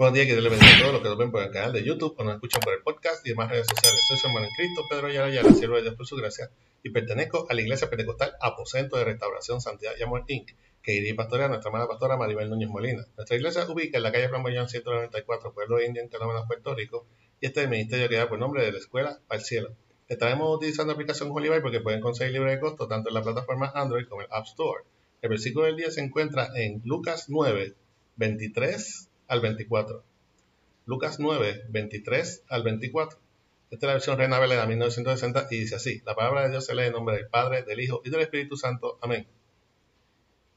Buenos días, que Dios les bendiga a todos los que nos ven por el canal de YouTube o nos escuchan por el podcast y demás redes sociales. Soy su hermano en Cristo, Pedro Ayala Ayala, siervo de Dios por su gracia, y pertenezco a la Iglesia Pentecostal Aposento de Restauración Santidad y Amor Inc., que y pastorea nuestra hermana pastora Maribel Núñez Molina. Nuestra iglesia ubica en la calle Flamboyán 194, Pueblo Indio, en Canóvanas, Puerto Rico, y este es el ministerio que da por nombre de la Escuela al Cielo. Estaremos utilizando la aplicación Holy porque pueden conseguir libre de costo tanto en la plataforma Android como en el App Store. El versículo del día se encuentra en Lucas 9, 23 al 24. Lucas 9, 23 al 24. Esta es la versión Reina Valera 1960 y dice así, la palabra de Dios se lee en nombre del Padre, del Hijo y del Espíritu Santo. Amén.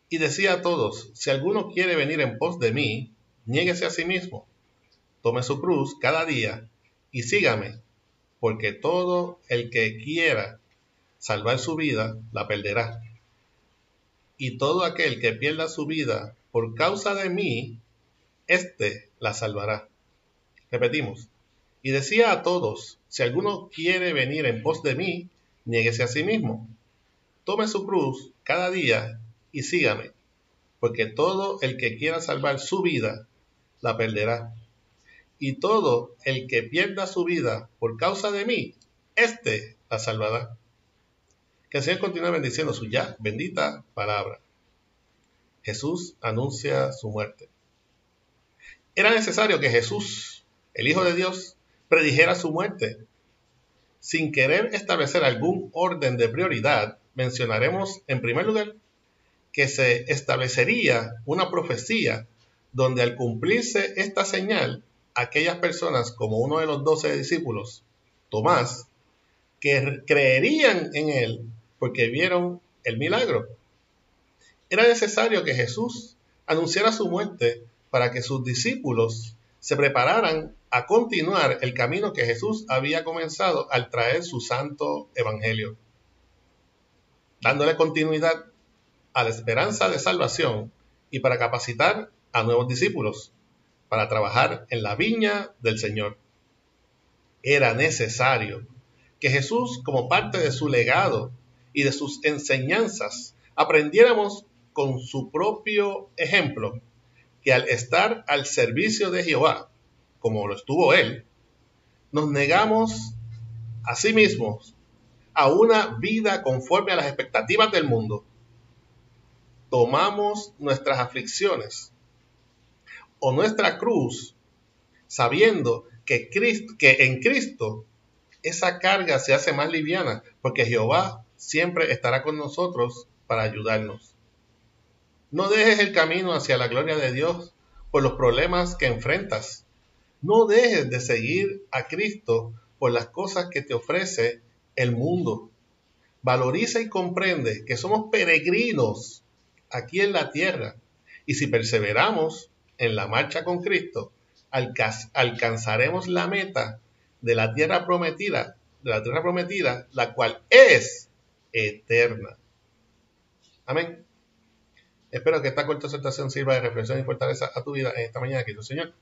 Y decía a todos, si alguno quiere venir en pos de mí, niéguese a sí mismo, tome su cruz cada día y sígame, porque todo el que quiera salvar su vida, la perderá. Y todo aquel que pierda su vida por causa de mí, éste la salvará. Repetimos. Y decía a todos, si alguno quiere venir en pos de mí, niéguese a sí mismo. Tome su cruz cada día y sígame, porque todo el que quiera salvar su vida, la perderá. Y todo el que pierda su vida por causa de mí, éste la salvará. Que el Señor continúe bendiciendo su ya bendita palabra. Jesús anuncia su muerte. Era necesario que Jesús el Hijo de Dios predijera su muerte. Sin querer establecer algún orden de prioridad, mencionaremos en primer lugar que se establecería una profecía donde al cumplirse esta señal, aquellas personas como uno de los doce discípulos, Tomás, que creerían en él porque vieron el milagro. Era necesario que Jesús anunciara su muerte para que sus discípulos se prepararan a continuar el camino que Jesús había comenzado al traer su santo evangelio, dándole continuidad a la esperanza de salvación y para capacitar a nuevos discípulos para trabajar en la viña del Señor. Era necesario que Jesús, como parte de su legado y de sus enseñanzas, aprendiéramos con su propio ejemplo que al estar al servicio de Jehová, como lo estuvo él, nos negamos a sí mismos a una vida conforme a las expectativas del mundo. Tomamos nuestras aflicciones o nuestra cruz sabiendo que, que en Cristo esa carga se hace más liviana porque Jehová siempre estará con nosotros para ayudarnos. No dejes el camino hacia la gloria de Dios por los problemas que enfrentas. No dejes de seguir a Cristo por las cosas que te ofrece el mundo. Valoriza y comprende que somos peregrinos aquí en la tierra. Y si perseveramos en la marcha con Cristo, alcanzaremos la meta de la tierra prometida, la tierra prometida, la cual es eterna. Amén. Espero que esta corta exhortación sirva de reflexión y fortaleza a tu vida en esta mañana, querido Señor.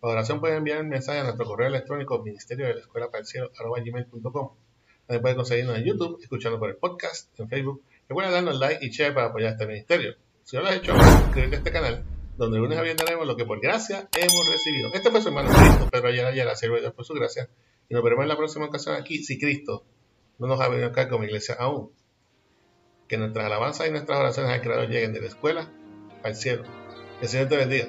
Para oración pueden enviar un mensaje a nuestro correo electrónico ministerio de la escuela para el cielo gmail.com. También pueden conseguirnos en YouTube, escuchando por el podcast, en Facebook. Recuerda darnos like y share para apoyar este ministerio. Si no lo has hecho, suscríbete a este canal, donde el lunes avientaremos lo que por gracia hemos recibido. Este fue su hermano Cristo, Pedro Ayala Ayala, siervo Dios por su gracia. Y nos veremos en la próxima ocasión aquí, si Cristo no nos ha venido acá como iglesia aún que nuestras alabanzas y nuestras oraciones al Creador lleguen de la escuela al cielo. Que el Señor te bendiga.